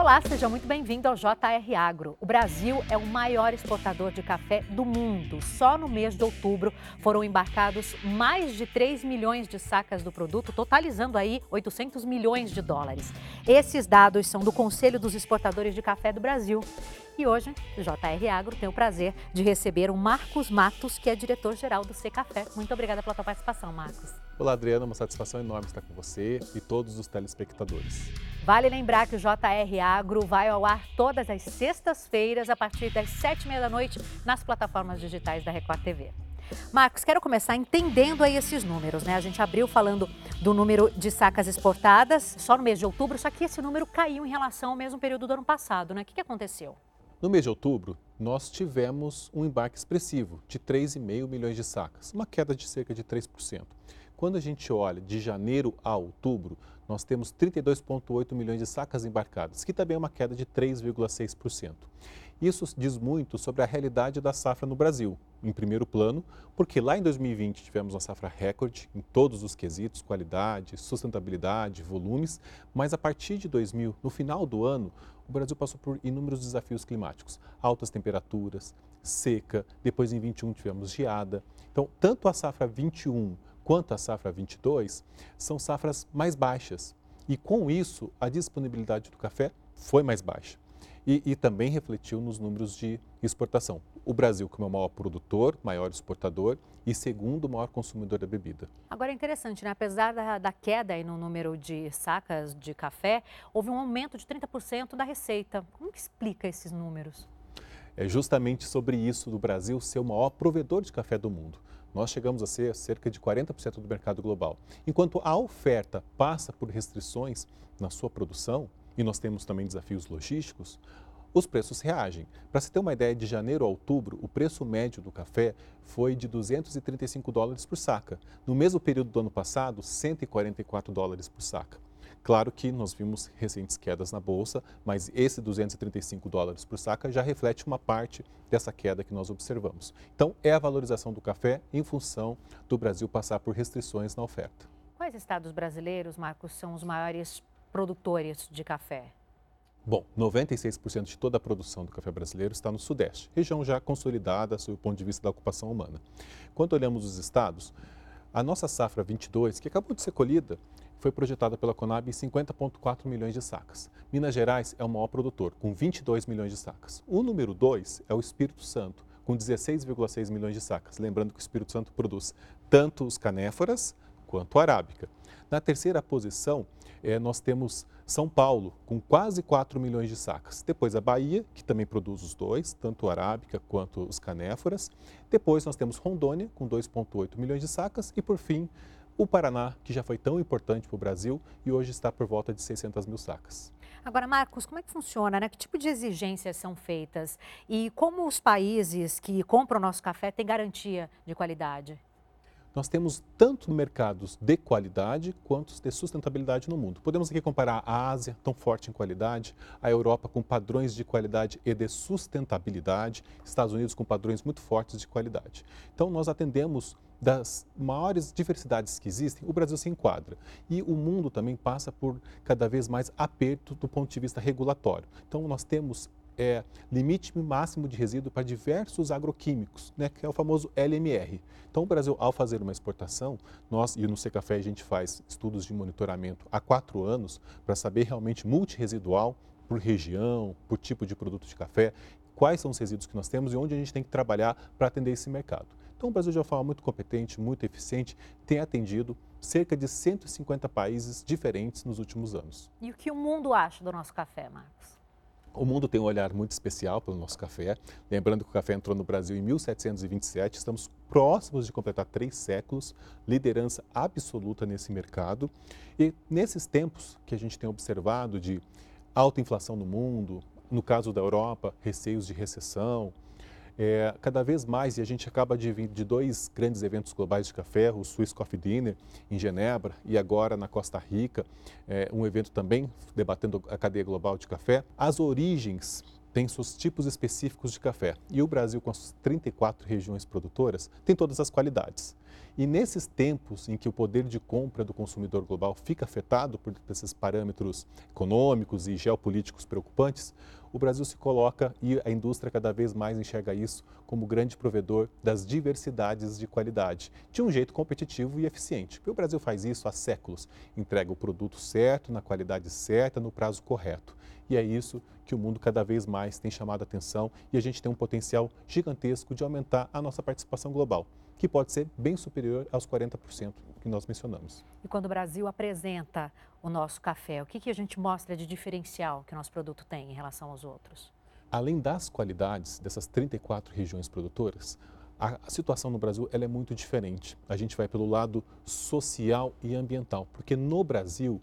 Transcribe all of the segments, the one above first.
Olá, seja muito bem-vindo ao JR Agro. O Brasil é o maior exportador de café do mundo. Só no mês de outubro foram embarcados mais de 3 milhões de sacas do produto, totalizando aí 800 milhões de dólares. Esses dados são do Conselho dos Exportadores de Café do Brasil. E hoje, o JR Agro tem o prazer de receber o Marcos Matos, que é diretor-geral do C Café. Muito obrigada pela tua participação, Marcos. Olá, Adriana, uma satisfação enorme estar com você e todos os telespectadores. Vale lembrar que o JR Agro vai ao ar todas as sextas-feiras, a partir das sete e meia da noite, nas plataformas digitais da Record TV. Marcos, quero começar entendendo aí esses números, né? A gente abriu falando do número de sacas exportadas só no mês de outubro, só que esse número caiu em relação ao mesmo período do ano passado, né? O que, que aconteceu? No mês de outubro, nós tivemos um embarque expressivo de 3,5 milhões de sacas, uma queda de cerca de 3%. Quando a gente olha de janeiro a outubro, nós temos 32,8 milhões de sacas embarcadas, que também é uma queda de 3,6%. Isso diz muito sobre a realidade da safra no Brasil, em primeiro plano, porque lá em 2020 tivemos uma safra recorde em todos os quesitos, qualidade, sustentabilidade, volumes, mas a partir de 2000, no final do ano, o Brasil passou por inúmeros desafios climáticos, altas temperaturas, seca, depois em 21 tivemos geada. Então, tanto a safra 21 quanto a safra 22 são safras mais baixas. E com isso, a disponibilidade do café foi mais baixa. E, e, também refletiu nos números de exportação. O Brasil, como é o maior produtor, maior exportador e segundo maior consumidor da bebida. Agora é interessante, né? apesar da, da queda no número de sacas de café, houve um aumento de 30% da receita. Como que explica esses números? É justamente sobre isso do Brasil ser o maior provedor de café do mundo nós chegamos a ser cerca de 40% do mercado global. Enquanto a oferta passa por restrições na sua produção, e nós temos também desafios logísticos, os preços reagem. Para se ter uma ideia, de janeiro a outubro, o preço médio do café foi de 235 dólares por saca. No mesmo período do ano passado, 144 dólares por saca. Claro que nós vimos recentes quedas na bolsa, mas esse 235 dólares por saca já reflete uma parte dessa queda que nós observamos. Então, é a valorização do café em função do Brasil passar por restrições na oferta. Quais estados brasileiros, Marcos, são os maiores produtores de café? Bom, 96% de toda a produção do café brasileiro está no Sudeste, região já consolidada sob o ponto de vista da ocupação humana. Quando olhamos os estados, a nossa safra 22, que acabou de ser colhida, foi projetada pela Conab em 50,4 milhões de sacas. Minas Gerais é o maior produtor, com 22 milhões de sacas. O número 2 é o Espírito Santo, com 16,6 milhões de sacas. Lembrando que o Espírito Santo produz tanto os canéforas quanto a arábica. Na terceira posição, é, nós temos São Paulo, com quase 4 milhões de sacas. Depois a Bahia, que também produz os dois, tanto a arábica quanto os canéforas. Depois nós temos Rondônia, com 2,8 milhões de sacas. E por fim, o Paraná, que já foi tão importante para o Brasil e hoje está por volta de 600 mil sacas. Agora, Marcos, como é que funciona? Né? Que tipo de exigências são feitas? E como os países que compram nosso café têm garantia de qualidade? Nós temos tanto mercados de qualidade quanto de sustentabilidade no mundo. Podemos aqui comparar a Ásia, tão forte em qualidade, a Europa com padrões de qualidade e de sustentabilidade, Estados Unidos com padrões muito fortes de qualidade. Então, nós atendemos das maiores diversidades que existem, o Brasil se enquadra. E o mundo também passa por cada vez mais aperto do ponto de vista regulatório. Então, nós temos é, limite máximo de resíduo para diversos agroquímicos, né, que é o famoso LMR. Então, o Brasil, ao fazer uma exportação, nós, e no Secafé a gente faz estudos de monitoramento há quatro anos para saber realmente multiresidual por região, por tipo de produto de café, quais são os resíduos que nós temos e onde a gente tem que trabalhar para atender esse mercado. Então, o Brasil, de uma forma muito competente, muito eficiente, tem atendido cerca de 150 países diferentes nos últimos anos. E o que o mundo acha do nosso café, Marcos? O mundo tem um olhar muito especial pelo nosso café. Lembrando que o café entrou no Brasil em 1727, estamos próximos de completar três séculos, liderança absoluta nesse mercado. E nesses tempos que a gente tem observado de alta inflação no mundo, no caso da Europa, receios de recessão, é, cada vez mais, e a gente acaba de vir de dois grandes eventos globais de café, o Swiss Coffee Dinner em Genebra e agora na Costa Rica, é, um evento também debatendo a cadeia global de café. As origens tem seus tipos específicos de café. E o Brasil, com as 34 regiões produtoras, tem todas as qualidades. E nesses tempos em que o poder de compra do consumidor global fica afetado por esses parâmetros econômicos e geopolíticos preocupantes, o Brasil se coloca e a indústria cada vez mais enxerga isso como grande provedor das diversidades de qualidade, de um jeito competitivo e eficiente. Porque o Brasil faz isso há séculos, entrega o produto certo, na qualidade certa, no prazo correto. E é isso que o mundo cada vez mais tem chamado a atenção e a gente tem um potencial gigantesco de aumentar a nossa participação global, que pode ser bem superior aos 40% que nós mencionamos. E quando o Brasil apresenta o nosso café, o que, que a gente mostra de diferencial que o nosso produto tem em relação aos outros? Além das qualidades dessas 34 regiões produtoras, a, situação no Brasil ela é muito diferente. A gente vai pelo lado social e ambiental, porque no Brasil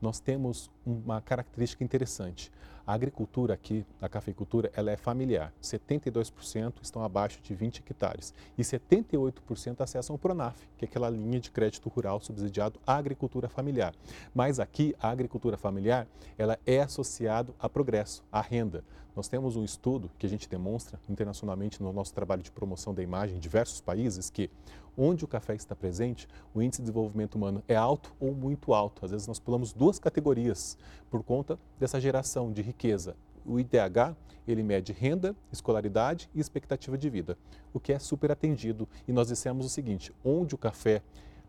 nós temos uma característica interessante. A agricultura aqui, a cafeicultura, ela é familiar. 72% estão abaixo de 20 hectares e 78% acessam o Pronaf, que é aquela linha de crédito rural subsidiado à agricultura familiar. Mas aqui, a agricultura familiar, ela é associada a progresso, à renda. Nós temos um estudo que a gente demonstra internacionalmente no nosso trabalho de promoção da imagem em diversos países que onde o café está presente, o índice de desenvolvimento humano é alto ou muito alto. Às vezes nós pulamos duas categorias por conta dessa geração de riqueza. O IDH, ele mede renda, escolaridade e expectativa de vida, o que é super atendido. E nós dissemos o seguinte, onde o café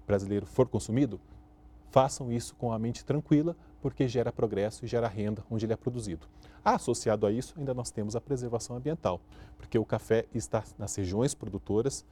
brasileiro for consumido, façam isso com a mente tranquila, porque gera progresso e gera renda onde ele é produzido. Associado a isso, ainda nós temos a preservação ambiental, porque o café está nas regiões produtoras,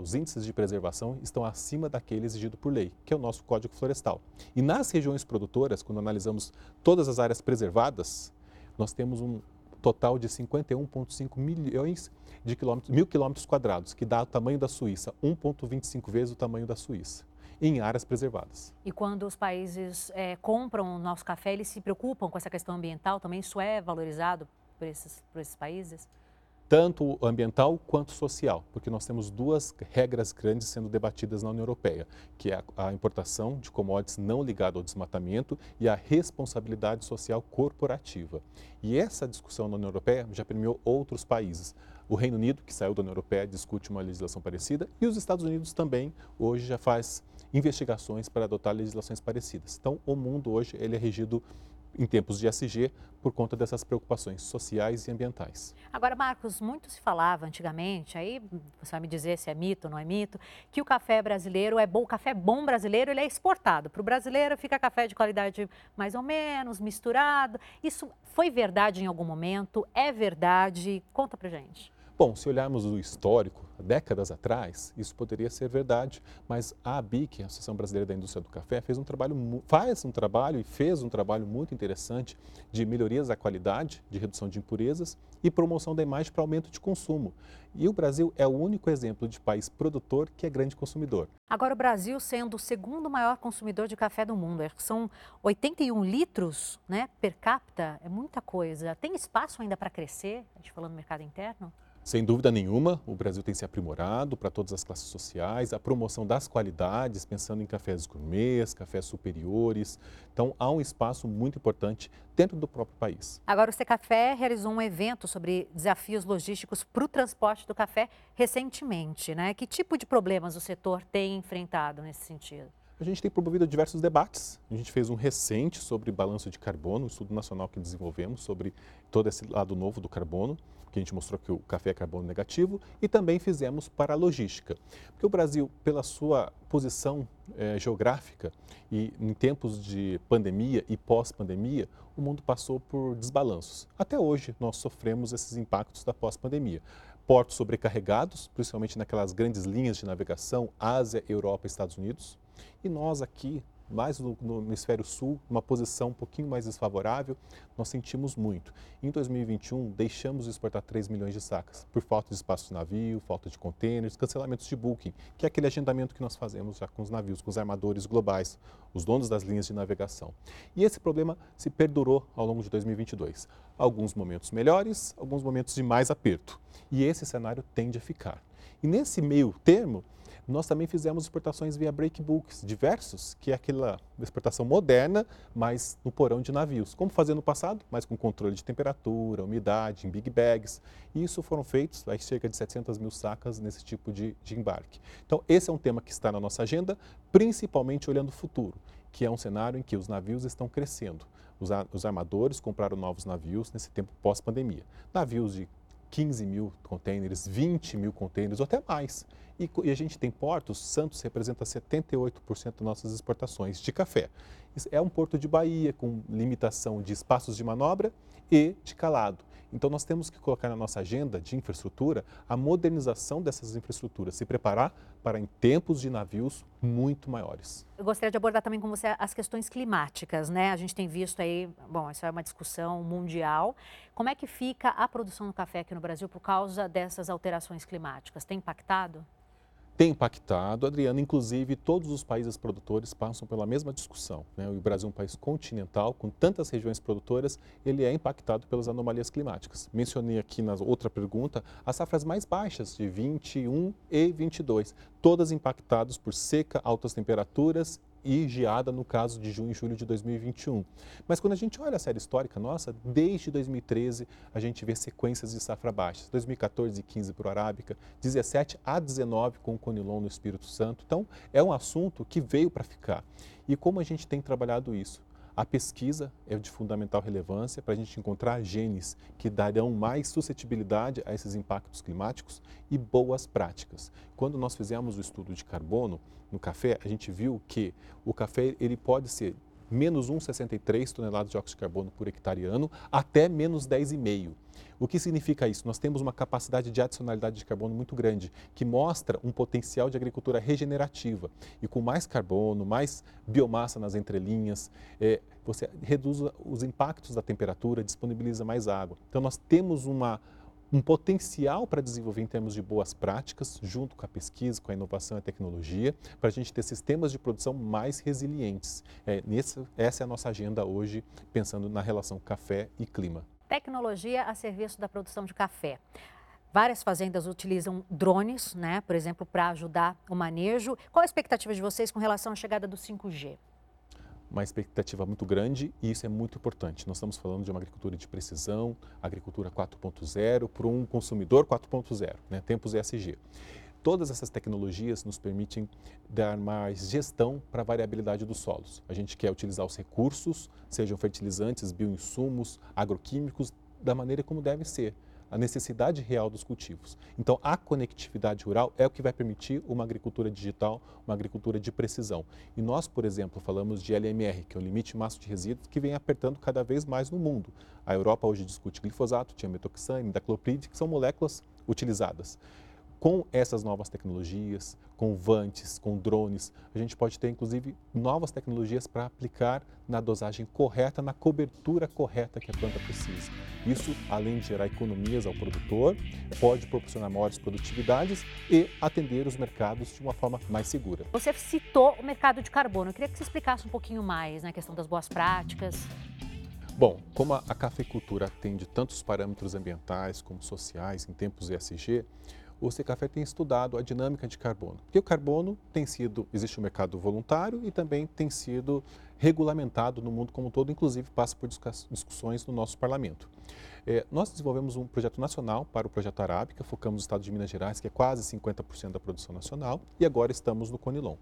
os índices de preservação estão acima daquele exigido por lei, que é o nosso Código Florestal. E nas regiões produtoras, quando analisamos todas as áreas preservadas, nós temos um total de 51,5 milhões de quilômetros, mil quilômetros quadrados, que dá o tamanho da Suíça, 1,25 vezes o tamanho da Suíça em áreas preservadas. E quando os países é, compram o nosso café, eles se preocupam com essa questão ambiental também? Isso é valorizado por esses, por esses países? tanto ambiental quanto social, porque nós temos duas regras grandes sendo debatidas na União Europeia, que é a importação de commodities não ligadas ao desmatamento e a responsabilidade social corporativa. E essa discussão na União Europeia já permeou outros países. O Reino Unido, que saiu da União Europeia, discute uma legislação parecida e os Estados Unidos também hoje já faz investigações para adotar legislações parecidas. Então, o mundo hoje ele é regido em tempos de SG por conta dessas preocupações sociais e ambientais. Agora, Marcos, muito se falava antigamente, aí você vai me dizer se é mito ou não é mito, que o café brasileiro é bom, o café bom brasileiro ele é exportado. Para o brasileiro fica café de qualidade mais ou menos, misturado. Isso foi verdade em algum momento? É verdade? Conta pra gente. Bom, se olharmos o histórico, décadas atrás, isso poderia ser verdade, mas a ABIC, a Associação Brasileira da Indústria do Café, fez um trabalho, faz um trabalho e fez um trabalho muito interessante de melhorias da qualidade, de redução de impurezas e promoção da imagem para aumento de consumo. E o Brasil é o único exemplo de país produtor que é grande consumidor. Agora, o Brasil sendo o segundo maior consumidor de café do mundo, são 81 litros né, per capita, é muita coisa. Tem espaço ainda para crescer, a gente falando no mercado interno? Sem dúvida nenhuma, o Brasil tem se aprimorado para todas as classes sociais, a promoção das qualidades, pensando em cafés gourmets, cafés superiores. Então, há um espaço muito importante dentro do próprio país. Agora, o Secafé realizou um evento sobre desafios logísticos para o transporte do café recentemente. Né? Que tipo de problemas o setor tem enfrentado nesse sentido? A gente tem promovido diversos debates. A gente fez um recente sobre balanço de carbono, um estudo nacional que desenvolvemos sobre todo esse lado novo do carbono, que a gente mostrou que o café é carbono negativo, e também fizemos para a logística. Porque o Brasil, pela sua posição eh, geográfica e em tempos de pandemia e pós-pandemia, o mundo passou por desbalanços. Até hoje, nós sofremos esses impactos da pós-pandemia portos sobrecarregados, principalmente naquelas grandes linhas de navegação Ásia, Europa e Estados Unidos. E nós aqui, mais no, no, hemisfério sul, uma posição um pouquinho mais desfavorável, nós sentimos muito. Em 2021, deixamos de exportar 3 milhões de sacas, por falta de espaço de navio, falta de contêineres, cancelamentos de booking, que é aquele agendamento que nós fazemos já com os navios, com os armadores globais, os donos das linhas de navegação. E esse problema se perdurou ao longo de 2022. Alguns momentos melhores, alguns momentos de mais aperto. E esse cenário tende a ficar. E nesse meio termo, Nós também fizemos exportações via breakbooks diversos, que é aquela exportação moderna, mas no porão de navios. Como fazia no passado, mas com controle de temperatura, umidade, em big bags. E isso foram feitos aí, cerca de 700 mil sacas nesse tipo de, de embarque. Então, esse é um tema que está na nossa agenda, principalmente olhando o futuro, que é um cenário em que os navios estão crescendo. Os, os armadores compraram novos navios nesse tempo pós-pandemia. Navios de 15 mil containers, 20 mil containers ou até mais. E, e a gente tem portos, Santos representa 78% das nossas exportações de café. É um porto de Bahia com limitação de espaços de manobra e de calado. Então, nós temos que colocar na nossa agenda de infraestrutura a modernização dessas infraestruturas, se preparar para em tempos de navios muito maiores. Eu gostaria de abordar também com você as questões climáticas, né? A gente tem visto aí, bom, isso é uma discussão mundial. Como é que fica a produção do café aqui no Brasil por causa dessas alterações climáticas? Tem impactado? Tem impactado, Adriana. Inclusive, todos os países produtores passam pela mesma discussão. Né? O Brasil é um país continental, com tantas regiões produtoras, ele é impactado pelas anomalias climáticas. Mencionei aqui na outra pergunta as safras mais baixas, de 21 e 22, todas impactadas por seca, altas temperaturas e geada no caso de junho e julho de 2021. Mas quando a gente olha a série histórica nossa, desde 2013 a gente vê sequências de safra baixas. 2014 e 15 para o Arábica, 17 a 19 com o Conilon no Espírito Santo. Então é um assunto que veio para ficar. E como a gente tem trabalhado isso? A pesquisa é de fundamental relevância para a gente encontrar genes que darão mais suscetibilidade a esses impactos climáticos e boas práticas. Quando nós fizemos o estudo de carbono no café, a gente viu que o café ele pode ser menos 1,63 toneladas de óxido de carbono por hectare ano, até menos 10,5. O que significa isso? Nós temos uma capacidade de adicionalidade de carbono muito grande, que mostra um potencial de agricultura regenerativa. E com mais carbono, mais biomassa nas entrelinhas, é, você reduz os impactos da temperatura, disponibiliza mais água. Então, nós temos uma, um potencial para desenvolver em termos de boas práticas, junto com a pesquisa, com a inovação e a tecnologia, para a gente ter sistemas de produção mais resilientes. É, nesse, essa é a nossa agenda hoje, pensando na relação café e clima. Tecnologia a serviço da produção de café. Várias fazendas utilizam drones, né, por exemplo, para ajudar o manejo. Qual a expectativa de vocês com relação à chegada do 5G? uma expectativa muito grande e isso é muito importante. Nós estamos falando de uma agricultura de precisão, agricultura 4.0 para um consumidor 4.0, né? tempos ESG. Todas essas tecnologias nos permitem dar mais gestão para a variabilidade dos solos. A gente quer utilizar os recursos, sejam fertilizantes, bioinsumos, agroquímicos, da maneira como deve ser a necessidade real dos cultivos. Então, a conectividade rural é o que vai permitir uma agricultura digital, uma agricultura de precisão. E nós, por exemplo, falamos de LMR, que é o limite máximo de resíduos, que vem apertando cada vez mais no mundo. A Europa hoje discute glifosato, tiametoxame, dacloprid, que são moléculas utilizadas com essas novas tecnologias, com vantes, com drones, a gente pode ter inclusive novas tecnologias para aplicar na dosagem correta, na cobertura correta que a planta precisa. Isso, além de gerar economias ao produtor, pode proporcionar maiores produtividades e atender os mercados de uma forma mais segura. Você citou o mercado de carbono. Eu queria que você explicasse um pouquinho mais na né, questão das boas práticas. Bom, como a cafeicultura atende tantos parâmetros ambientais como sociais em tempos ESG, o Secafé tem estudado a dinâmica de carbono. Porque o carbono tem sido, existe um mercado voluntário e também tem sido regulamentado no mundo como um todo, inclusive passa por discussões no nosso parlamento. É, nós desenvolvemos um projeto nacional para o projeto Arábica, focamos no estado de Minas Gerais, que é quase 50% da produção nacional, e agora estamos no Conilon.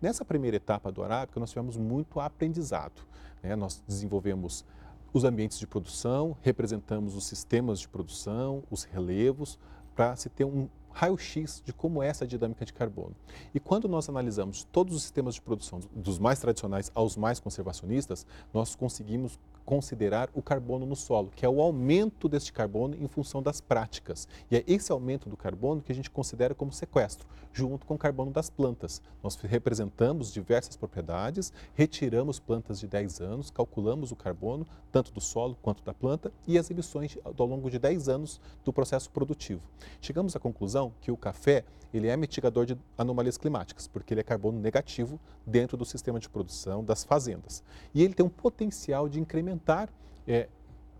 Nessa primeira etapa do Arábica, nós tivemos muito aprendizado. Né? Nós desenvolvemos os ambientes de produção, representamos os sistemas de produção, os relevos, para se ter um raio-x de como é essa dinâmica de carbono. E quando nós analisamos todos os sistemas de produção, dos mais tradicionais aos mais conservacionistas, nós conseguimos considerar o carbono no solo, que é o aumento deste carbono em função das práticas. E é esse aumento do carbono que a gente considera como sequestro, junto com o carbono das plantas. Nós representamos diversas propriedades, retiramos plantas de 10 anos, calculamos o carbono, tanto do solo quanto da planta, e as emissões ao longo de 10 anos do processo produtivo. Chegamos à conclusão que o café ele é mitigador de anomalias climáticas, porque ele é carbono negativo dentro do sistema de produção das fazendas. E ele tem um potencial de incrementar é,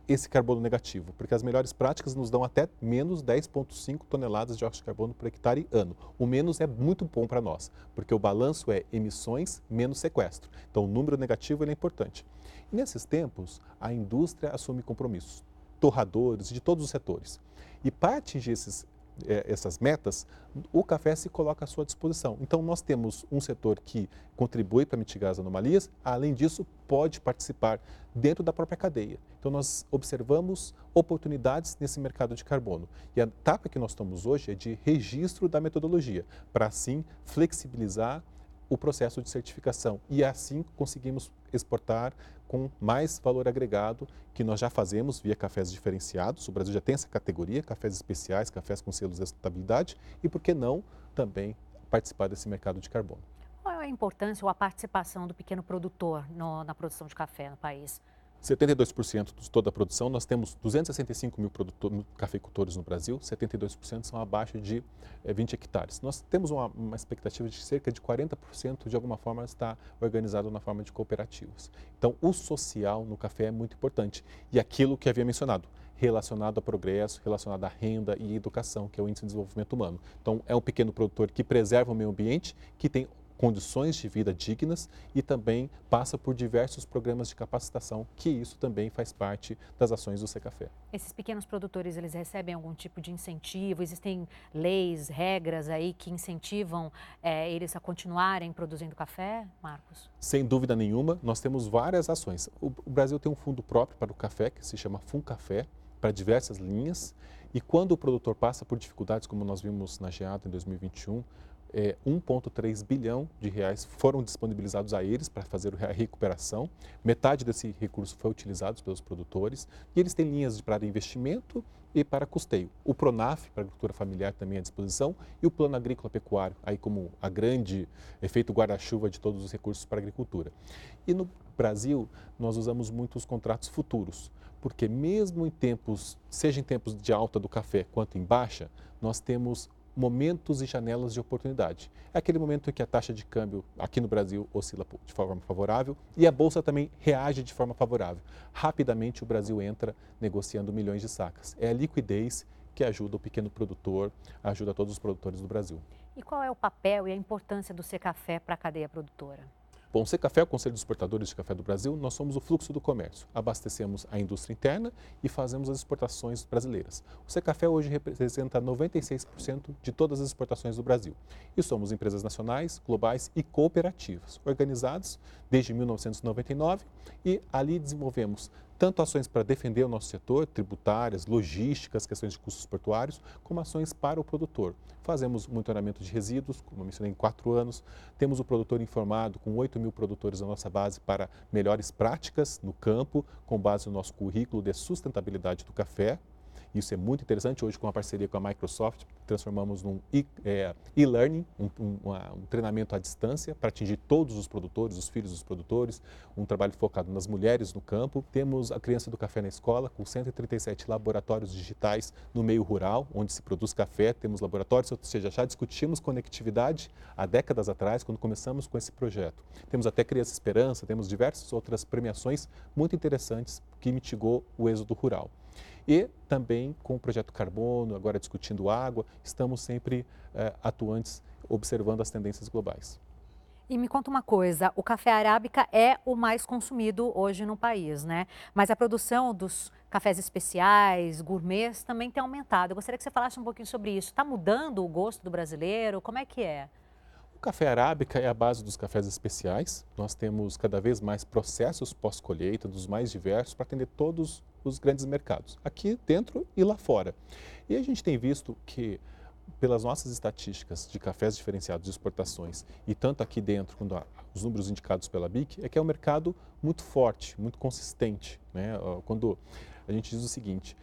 esse carbono negativo? Porque as melhores práticas nos dão até menos 10,5 toneladas de óxido de carbono por hectare ano. O menos é muito bom para nós, porque o balanço é emissões menos sequestro. Então, o número negativo é importante. E nesses tempos, a indústria assume compromissos, torradores de todos os setores. E para atingir esses é, essas metas, o café se coloca à sua disposição. Então, nós temos um setor que contribui para mitigar as anomalias, além disso, pode participar dentro da própria cadeia. Então, nós observamos oportunidades nesse mercado de carbono. E a etapa que nós estamos hoje é de registro da metodologia, para assim flexibilizar o processo de certificação e assim conseguimos exportar com mais valor agregado que nós já fazemos via cafés diferenciados. O Brasil já tem essa categoria, cafés especiais, cafés com selos de sustentabilidade e por que não também participar desse mercado de carbono. Qual é a importância ou a participação do pequeno produtor no, na produção de café no país? 72% de toda a produção, nós temos 265 mil cafeicultores no Brasil, 72% são abaixo de 20 eh, hectares. Nós temos uma, uma, expectativa de cerca de 40% de alguma forma está organizado na forma de cooperativas. Então, o social no café é muito importante. E aquilo que havia mencionado, relacionado a progresso, relacionado à renda e educação, que é o índice de desenvolvimento humano. Então, é um pequeno produtor que preserva o meio ambiente, que tem condições de vida dignas e também passa por diversos programas de capacitação, que isso também faz parte das ações do Secafé. Esses pequenos produtores, eles recebem algum tipo de incentivo? Existem leis, regras aí que incentivam é, eles a continuarem produzindo café, Marcos? Sem dúvida nenhuma, nós temos várias ações. O, Brasil tem um fundo próprio para o café, que se chama Funcafé, para diversas linhas. E quando o produtor passa por dificuldades, como nós vimos na Geada em 2021, é, 1,3 bilhão de reais foram disponibilizados a eles para fazer a recuperação. Metade desse recurso foi utilizado pelos produtores e eles têm linhas para investimento e para custeio. O Pronaf, para a agricultura familiar, também à disposição, e o Plano Agrícola Pecuário, aí como a grande efeito guarda-chuva de todos os recursos para a agricultura. E no Brasil, nós usamos muito os contratos futuros, porque mesmo em tempos, seja em tempos de alta do café quanto em baixa, nós temos momentos e janelas de oportunidade. É aquele momento em que a taxa de câmbio aqui no Brasil oscila de forma favorável e a bolsa também reage de forma favorável. Rapidamente o Brasil entra negociando milhões de sacas. É a liquidez que ajuda o pequeno produtor, ajuda todos os produtores do Brasil. E qual é o papel e a importância do Secafé para a cadeia produtora? Bom, o Secafé, o Conselho dos Exportadores de Café do Brasil, nós somos o fluxo do comércio. Abastecemos a indústria interna e fazemos as exportações brasileiras. O Secafé hoje representa 96% de todas as exportações do Brasil. E somos empresas nacionais, globais e cooperativas, organizadas desde 1999 e ali desenvolvemos tanto ações para defender o nosso setor, tributárias, logísticas, questões de custos portuários, como ações para o produtor. Fazemos monitoramento de resíduos, como eu mencionei, em quatro anos. Temos o produtor informado com 8 mil produtores na nossa base para melhores práticas no campo, com base no nosso currículo de sustentabilidade do café, isso é muito interessante. Hoje, com a parceria com a Microsoft, transformamos num é, e-learning, é, um, um, um, treinamento à distância para atingir todos os produtores, os filhos dos produtores, um trabalho focado nas mulheres no campo. Temos a Criança do Café na Escola, com 137 laboratórios digitais no meio rural, onde se produz café. Temos laboratórios, ou seja, já discutimos conectividade há décadas atrás, quando começamos com esse projeto. Temos até Criança Esperança, temos diversas outras premiações muito interessantes que mitigou o êxodo rural. E também com o projeto Carbono, agora discutindo água, estamos sempre eh, atuantes observando as tendências globais. E me conta uma coisa, o café arábica é o mais consumido hoje no país, né? Mas a produção dos cafés especiais, gourmets, também tem aumentado. Eu gostaria que você falasse um pouquinho sobre isso. Está mudando o gosto do brasileiro? Como é que é? Café arábica é a base dos cafés especiais. Nós temos cada vez mais processos pós-colheita, dos mais diversos, para atender todos os grandes mercados, aqui dentro e lá fora. E a gente tem visto que, pelas nossas estatísticas de cafés diferenciados de exportações, e tanto aqui dentro, quando os números indicados pela BIC, é que é um mercado muito forte, muito consistente. Né? Quando a gente diz o seguinte,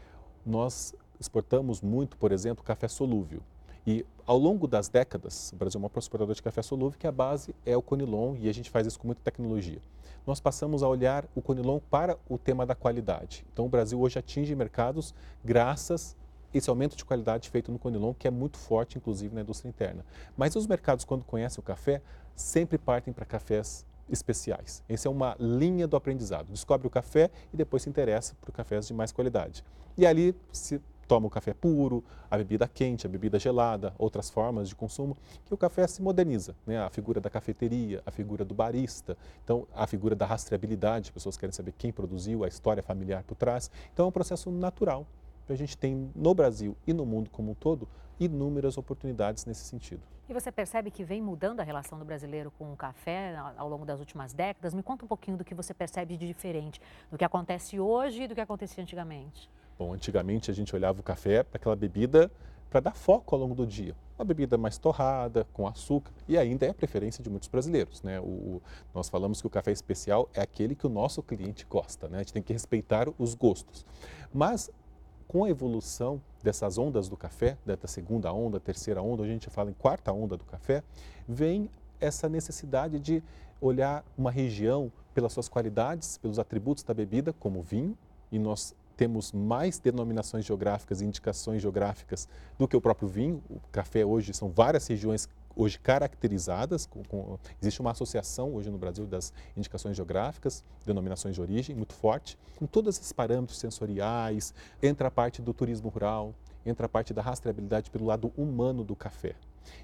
nós exportamos muito, por exemplo, café solúvel. E ao longo das décadas, o Brasil é uma exportador de café solúvel, que a base é o Conilon e a gente faz isso com muita tecnologia. Nós passamos a olhar o Conilon para o tema da qualidade. Então o Brasil hoje atinge mercados graças a esse aumento de qualidade feito no Conilon, que é muito forte, inclusive, na indústria interna. Mas os mercados, quando conhecem o café, sempre partem para cafés especiais. Essa é uma linha do aprendizado. Descobre o café e depois se interessa por cafés de mais qualidade. E ali se toma o café puro, a bebida quente, a bebida gelada, outras formas de consumo, que o café se moderniza. Né? A figura da cafeteria, a figura do barista, então a figura da rastreabilidade, pessoas querem saber quem produziu, a história familiar por trás. Então é um processo natural. A gente tem no Brasil e no mundo como um todo inúmeras oportunidades nesse sentido. E você percebe que vem mudando a relação do brasileiro com o café ao longo das últimas décadas? Me conta um pouquinho do que você percebe de diferente do que acontece hoje e do que acontecia antigamente. Bom, antigamente a gente olhava o café para aquela bebida para dar foco ao longo do dia. Uma bebida mais torrada, com açúcar, e ainda é a preferência de muitos brasileiros. Né? O, o, nós falamos que o café especial é aquele que o nosso cliente gosta, né? a gente tem que respeitar os gostos. Mas com a evolução dessas ondas do café, da segunda onda, terceira onda, a gente fala em quarta onda do café, vem essa necessidade de olhar uma região pelas suas qualidades, pelos atributos da bebida, como vinho, e nós temos mais denominações geográficas e indicações geográficas do que o próprio vinho. O café hoje são várias regiões hoje caracterizadas, com, com, existe uma associação hoje no Brasil das indicações geográficas, denominações de origem, muito forte, com todos esses parâmetros sensoriais, entra a parte do turismo rural, entra a parte da rastreabilidade pelo lado humano do café.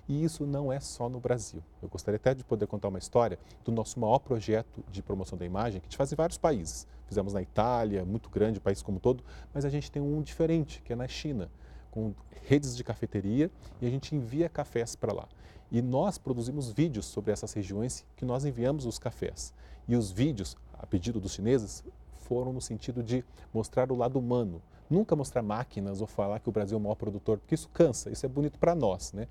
E isso não é só no Brasil. Eu gostaria até de poder contar uma história do nosso maior projeto de promoção da imagem, que a gente faz em vários países. Fizemos na Itália, muito grande, país como todo, mas a gente tem um diferente, que é na China, com redes de cafeteria e a gente envia cafés para lá. E nós produzimos vídeos sobre essas regiões que nós enviamos os cafés. E os vídeos, a pedido dos chineses, foram no sentido de mostrar o lado humano, nunca mostrar máquinas ou falar que o Brasil é o maior produtor, porque isso cansa, isso é bonito para nós, né?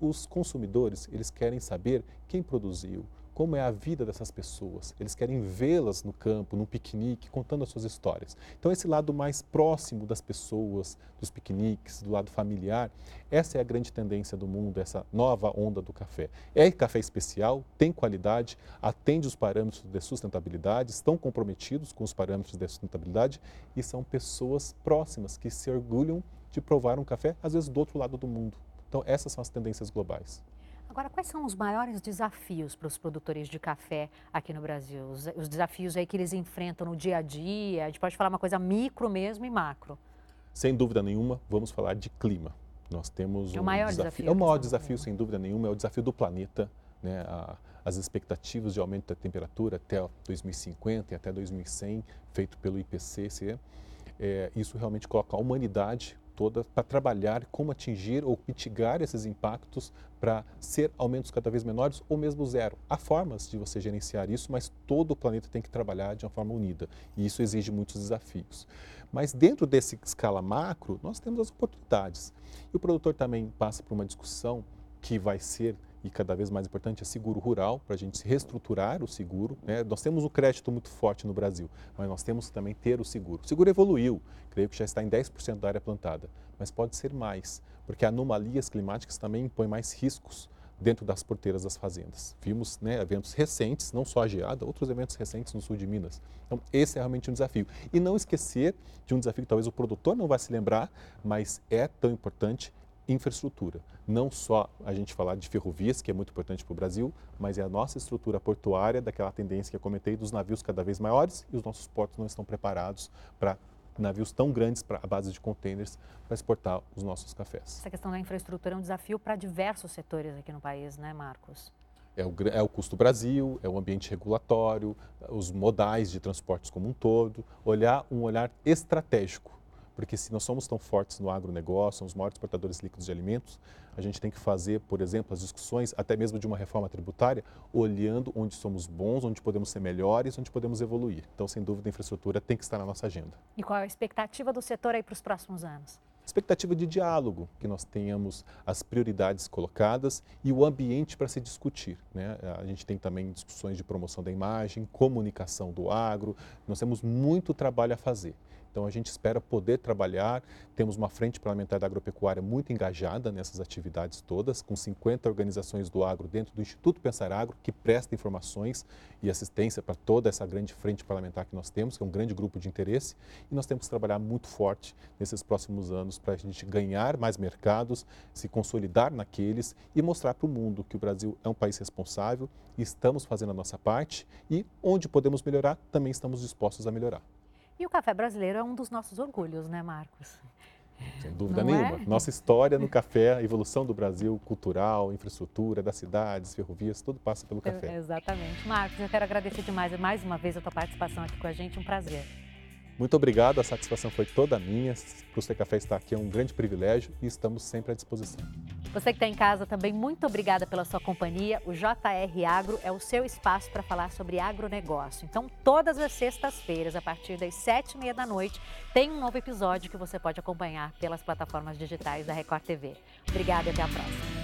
os consumidores, eles querem saber quem produziu, como é a vida dessas pessoas. Eles querem vê-las no campo, num piquenique, contando as suas histórias. Então, esse lado mais próximo das pessoas, dos piqueniques, do lado familiar, essa é a grande tendência do mundo, essa nova onda do café. É café especial, tem qualidade, atende os parâmetros de sustentabilidade, estão comprometidos com os parâmetros de sustentabilidade e são pessoas próximas que se orgulham de provar um café, às vezes do outro lado do mundo. Então, essas são as tendências globais. Agora, quais são os maiores desafios para os produtores de café aqui no Brasil? Os, os, desafios aí que eles enfrentam no dia a dia? A gente pode falar uma coisa micro mesmo e macro. Sem dúvida nenhuma, vamos falar de clima. Nós temos é o maior desafio. desafio é o maior desafio, sem dúvida nenhuma, é o desafio do planeta. Né? A, as expectativas de aumento da temperatura até 2050 e até 2100, feito pelo IPCC, é, isso realmente coloca a humanidade toda para trabalhar como atingir ou mitigar esses impactos para ser aumentos cada vez menores ou mesmo zero. Há formas de você gerenciar isso, mas todo o planeta tem que trabalhar de uma forma unida e isso exige muitos desafios. Mas dentro desse escala macro, nós temos as oportunidades. E o produtor também passa por uma discussão que vai ser e cada vez mais importante é seguro rural, para a gente reestruturar o seguro. Né? Nós temos o crédito muito forte no Brasil, mas nós temos também ter o seguro. O seguro evoluiu, creio que já está em 10% da área plantada, mas pode ser mais, porque anomalias climáticas também impõem mais riscos dentro das porteiras das fazendas. Vimos né, eventos recentes, não só a geada, outros eventos recentes no sul de Minas. Então, esse é realmente um desafio. E não esquecer de um desafio que talvez o produtor não vai se lembrar, mas é tão importante, infraestrutura. Não só a gente falar de ferrovias, que é muito importante para o Brasil, mas é a nossa estrutura portuária, daquela tendência que eu comentei dos navios cada vez maiores e os nossos portos não estão preparados para navios tão grandes para a base de contêineres para exportar os nossos cafés. Essa questão da infraestrutura é um desafio para diversos setores aqui no país, né, Marcos? É o, é o custo Brasil, é o ambiente regulatório, os modais de transportes como um todo, olhar um olhar estratégico porque se nós somos tão fortes no agronegócio, somos os maiores exportadores líquidos de alimentos, a gente tem que fazer, por exemplo, as discussões, até mesmo de uma reforma tributária, olhando onde somos bons, onde podemos ser melhores, onde podemos evoluir. Então, sem dúvida, a infraestrutura tem que estar na nossa agenda. E qual é a expectativa do setor aí para os próximos anos? expectativa de diálogo, que nós tenhamos as prioridades colocadas e o ambiente para se discutir. Né? A gente tem também discussões de promoção da imagem, comunicação do agro, nós temos muito trabalho a fazer. Então a gente espera poder trabalhar, temos uma frente parlamentar da agropecuária muito engajada nessas atividades todas, com 50 organizações do agro dentro do Instituto Pensar Agro, que presta informações e assistência para toda essa grande frente parlamentar que nós temos, que é um grande grupo de interesse, e nós temos que trabalhar muito forte nesses próximos anos para a gente ganhar mais mercados, se consolidar naqueles e mostrar para o mundo que o Brasil é um país responsável estamos fazendo a nossa parte e onde podemos melhorar, também estamos dispostos a melhorar. E o café brasileiro é um dos nossos orgulhos, né, Marcos? Sem dúvida Não nenhuma. É? Nossa história no café, a evolução do Brasil, cultural, infraestrutura, das cidades, ferrovias, tudo passa pelo café. É, exatamente. Marcos, eu quero agradecer demais mais uma vez a tua participação aqui com a gente, um prazer. Muito obrigado, a satisfação foi toda minha. Para o Café estar aqui é um grande privilégio e estamos sempre à disposição. Você que está em casa também, muito obrigada pela sua companhia. O JR Agro é o seu espaço para falar sobre agronegócio. Então, todas as sextas-feiras, a partir das sete e meia da noite, tem um novo episódio que você pode acompanhar pelas plataformas digitais da Record TV. Obrigada e até a próxima.